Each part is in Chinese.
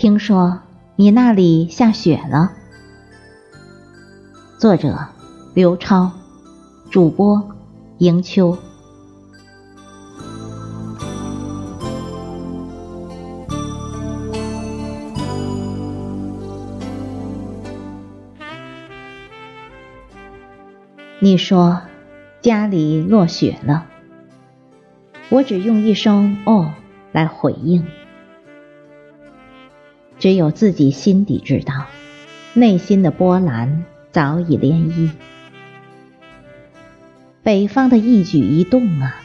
听说你那里下雪了。作者：刘超，主播：迎秋。你说家里落雪了，我只用一声“哦”来回应。只有自己心底知道，内心的波澜早已涟漪。北方的一举一动啊，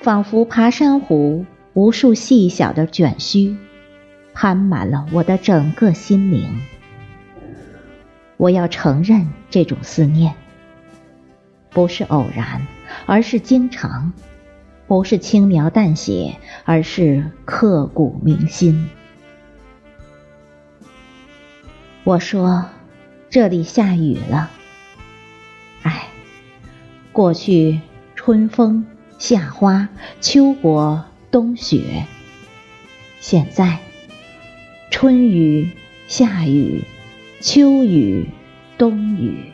仿佛爬山虎无数细小的卷须，攀满了我的整个心灵。我要承认这种思念，不是偶然，而是经常；不是轻描淡写，而是刻骨铭心。我说：“这里下雨了。”哎，过去春风、夏花、秋果、冬雪，现在春雨、夏雨、秋雨、冬雨。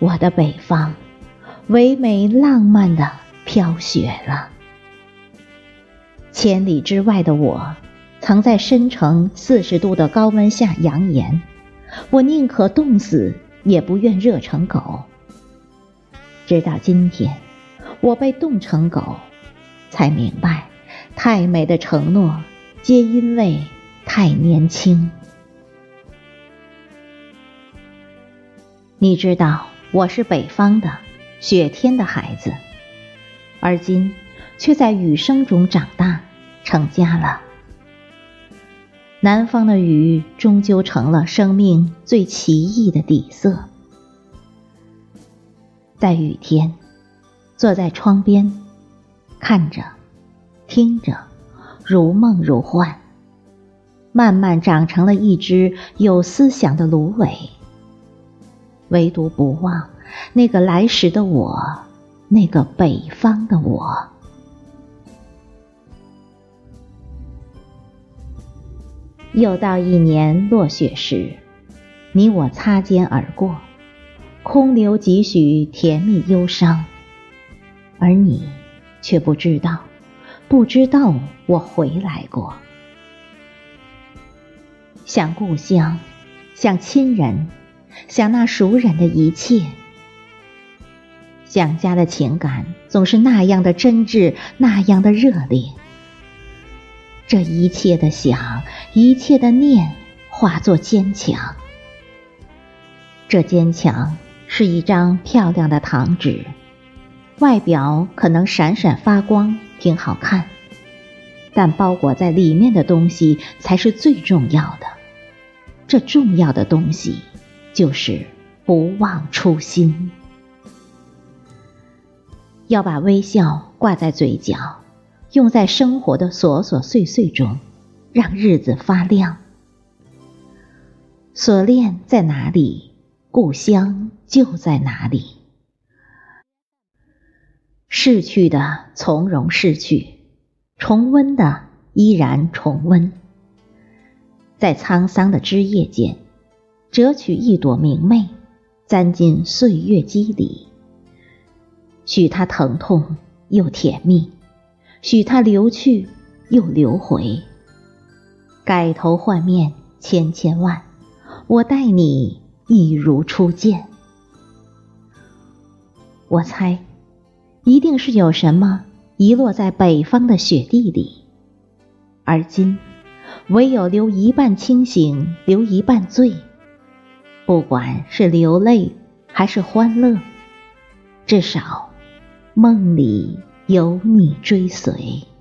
我的北方，唯美浪漫的飘雪了。千里之外的我。曾在深城四十度的高温下扬言：“我宁可冻死，也不愿热成狗。”直到今天，我被冻成狗，才明白，太美的承诺，皆因为太年轻。你知道，我是北方的雪天的孩子，而今却在雨声中长大，成家了。南方的雨终究成了生命最奇异的底色。在雨天，坐在窗边，看着，听着，如梦如幻，慢慢长成了一只有思想的芦苇。唯独不忘那个来时的我，那个北方的我。又到一年落雪时，你我擦肩而过，空留几许甜蜜忧伤，而你却不知道，不知道我回来过。想故乡，想亲人，想那熟人的一切，想家的情感总是那样的真挚，那样的热烈。这一切的想，一切的念，化作坚强。这坚强是一张漂亮的糖纸，外表可能闪闪发光，挺好看，但包裹在里面的东西才是最重要的。这重要的东西，就是不忘初心。要把微笑挂在嘴角。用在生活的琐琐碎碎中，让日子发亮。锁链在哪里，故乡就在哪里。逝去的从容逝去，重温的依然重温。在沧桑的枝叶间，折取一朵明媚，簪进岁月肌里，许它疼痛又甜蜜。许他流去，又流回。改头换面千千万，我待你一如初见。我猜，一定是有什么遗落在北方的雪地里，而今唯有留一半清醒，留一半醉。不管是流泪还是欢乐，至少梦里。有你追随。